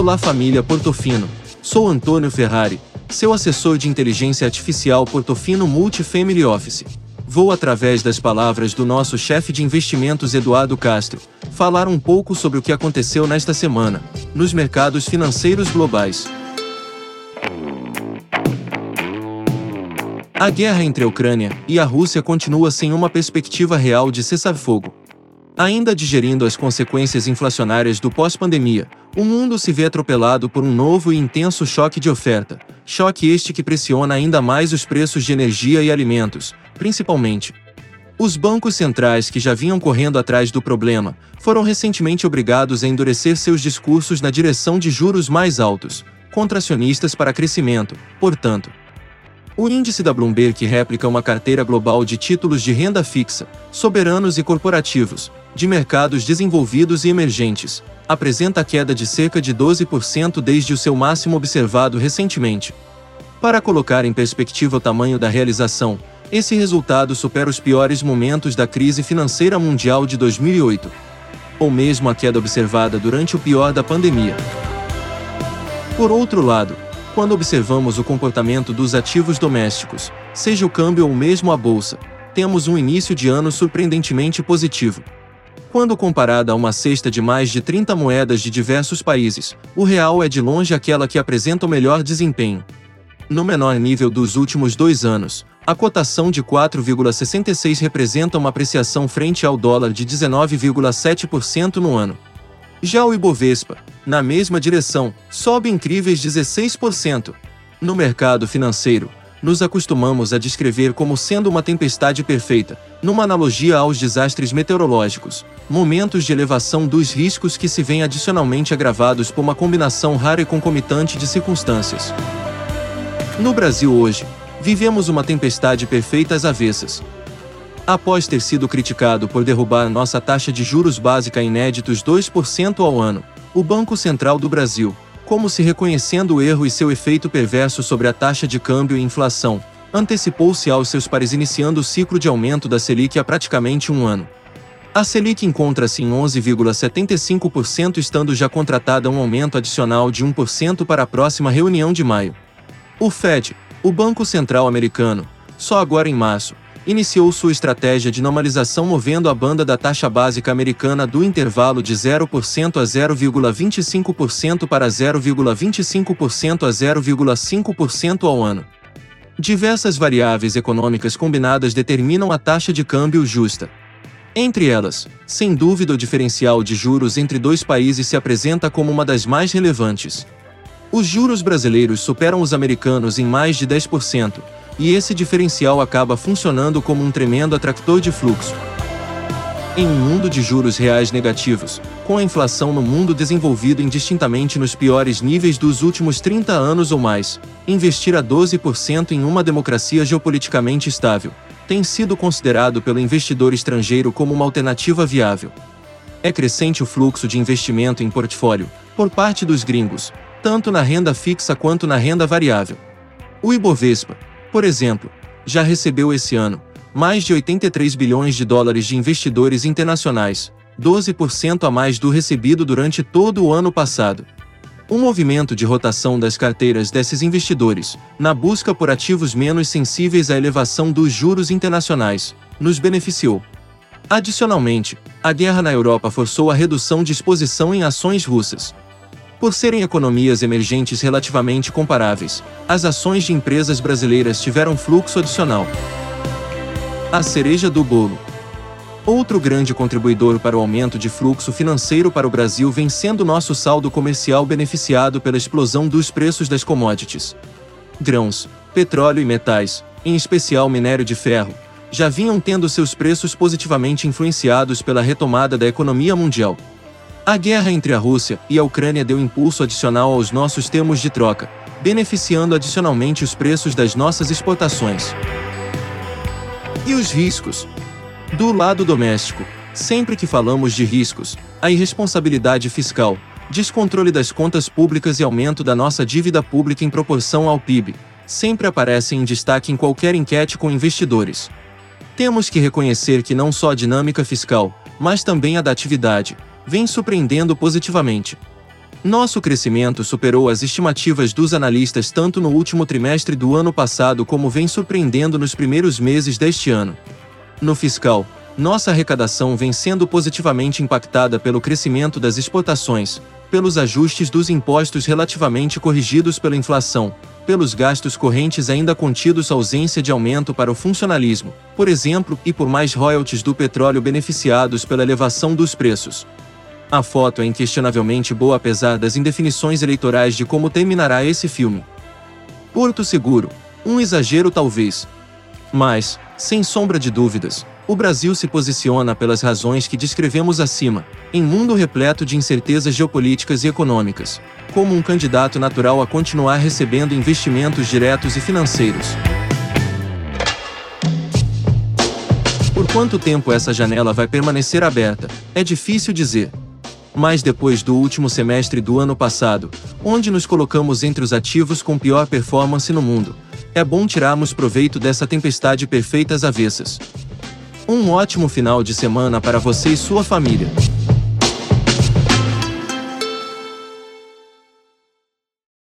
Olá família Portofino, sou Antônio Ferrari, seu assessor de inteligência artificial Portofino Multifamily Office. Vou, através das palavras do nosso chefe de investimentos Eduardo Castro, falar um pouco sobre o que aconteceu nesta semana, nos mercados financeiros globais. A guerra entre a Ucrânia e a Rússia continua sem uma perspectiva real de cessar-fogo. Ainda digerindo as consequências inflacionárias do pós-pandemia, o mundo se vê atropelado por um novo e intenso choque de oferta, choque este que pressiona ainda mais os preços de energia e alimentos, principalmente. Os bancos centrais que já vinham correndo atrás do problema foram recentemente obrigados a endurecer seus discursos na direção de juros mais altos, contracionistas para crescimento, portanto, o índice da Bloomberg replica uma carteira global de títulos de renda fixa, soberanos e corporativos, de mercados desenvolvidos e emergentes, apresenta queda de cerca de 12% desde o seu máximo observado recentemente. Para colocar em perspectiva o tamanho da realização, esse resultado supera os piores momentos da crise financeira mundial de 2008, ou mesmo a queda observada durante o pior da pandemia. Por outro lado, quando observamos o comportamento dos ativos domésticos, seja o câmbio ou mesmo a bolsa, temos um início de ano surpreendentemente positivo. Quando comparada a uma cesta de mais de 30 moedas de diversos países, o real é de longe aquela que apresenta o melhor desempenho. No menor nível dos últimos dois anos, a cotação de 4,66 representa uma apreciação frente ao dólar de 19,7% no ano. Já o Ibovespa, na mesma direção, sobe incríveis 16%. No mercado financeiro, nos acostumamos a descrever como sendo uma tempestade perfeita, numa analogia aos desastres meteorológicos, momentos de elevação dos riscos que se veem adicionalmente agravados por uma combinação rara e concomitante de circunstâncias. No Brasil hoje, vivemos uma tempestade perfeita às avessas, após ter sido criticado por derrubar nossa taxa de juros básica inéditos 2% ao ano. O Banco Central do Brasil, como se reconhecendo o erro e seu efeito perverso sobre a taxa de câmbio e inflação, antecipou-se aos seus pares iniciando o ciclo de aumento da Selic há praticamente um ano. A Selic encontra-se em 11,75%, estando já contratada um aumento adicional de 1% para a próxima reunião de maio. O Fed, o Banco Central Americano, só agora em março, iniciou sua estratégia de normalização movendo a banda da taxa básica americana do intervalo de 0% a 0,25% para 0,25% a 0,5% ao ano. Diversas variáveis econômicas combinadas determinam a taxa de câmbio justa. Entre elas, sem dúvida, o diferencial de juros entre dois países se apresenta como uma das mais relevantes. Os juros brasileiros superam os americanos em mais de 10%, e esse diferencial acaba funcionando como um tremendo atractor de fluxo. Em um mundo de juros reais negativos, com a inflação no mundo desenvolvido indistintamente nos piores níveis dos últimos 30 anos ou mais, investir a 12% em uma democracia geopoliticamente estável tem sido considerado pelo investidor estrangeiro como uma alternativa viável. É crescente o fluxo de investimento em portfólio, por parte dos gringos, tanto na renda fixa quanto na renda variável. O Ibovespa, por exemplo, já recebeu esse ano mais de 83 bilhões de dólares de investidores internacionais, 12% a mais do recebido durante todo o ano passado. Um movimento de rotação das carteiras desses investidores, na busca por ativos menos sensíveis à elevação dos juros internacionais, nos beneficiou. Adicionalmente, a guerra na Europa forçou a redução de exposição em ações russas, por serem economias emergentes relativamente comparáveis, as ações de empresas brasileiras tiveram fluxo adicional. A cereja do bolo. Outro grande contribuidor para o aumento de fluxo financeiro para o Brasil vem sendo nosso saldo comercial beneficiado pela explosão dos preços das commodities. Grãos, petróleo e metais, em especial minério de ferro, já vinham tendo seus preços positivamente influenciados pela retomada da economia mundial. A guerra entre a Rússia e a Ucrânia deu impulso adicional aos nossos termos de troca, beneficiando adicionalmente os preços das nossas exportações. E os riscos? Do lado doméstico, sempre que falamos de riscos, a irresponsabilidade fiscal, descontrole das contas públicas e aumento da nossa dívida pública em proporção ao PIB, sempre aparecem em destaque em qualquer enquete com investidores. Temos que reconhecer que não só a dinâmica fiscal, mas também a da atividade, vem surpreendendo positivamente. Nosso crescimento superou as estimativas dos analistas tanto no último trimestre do ano passado como vem surpreendendo nos primeiros meses deste ano. No fiscal, nossa arrecadação vem sendo positivamente impactada pelo crescimento das exportações, pelos ajustes dos impostos relativamente corrigidos pela inflação, pelos gastos correntes ainda contidos ausência de aumento para o funcionalismo, por exemplo, e por mais royalties do petróleo beneficiados pela elevação dos preços. A foto é inquestionavelmente boa apesar das indefinições eleitorais de como terminará esse filme. Porto Seguro. Um exagero talvez. Mas, sem sombra de dúvidas, o Brasil se posiciona pelas razões que descrevemos acima, em mundo repleto de incertezas geopolíticas e econômicas, como um candidato natural a continuar recebendo investimentos diretos e financeiros. Por quanto tempo essa janela vai permanecer aberta, é difícil dizer mas depois do último semestre do ano passado, onde nos colocamos entre os ativos com pior performance no mundo, é bom tirarmos proveito dessa tempestade perfeita às avessas. Um ótimo final de semana para você e sua família.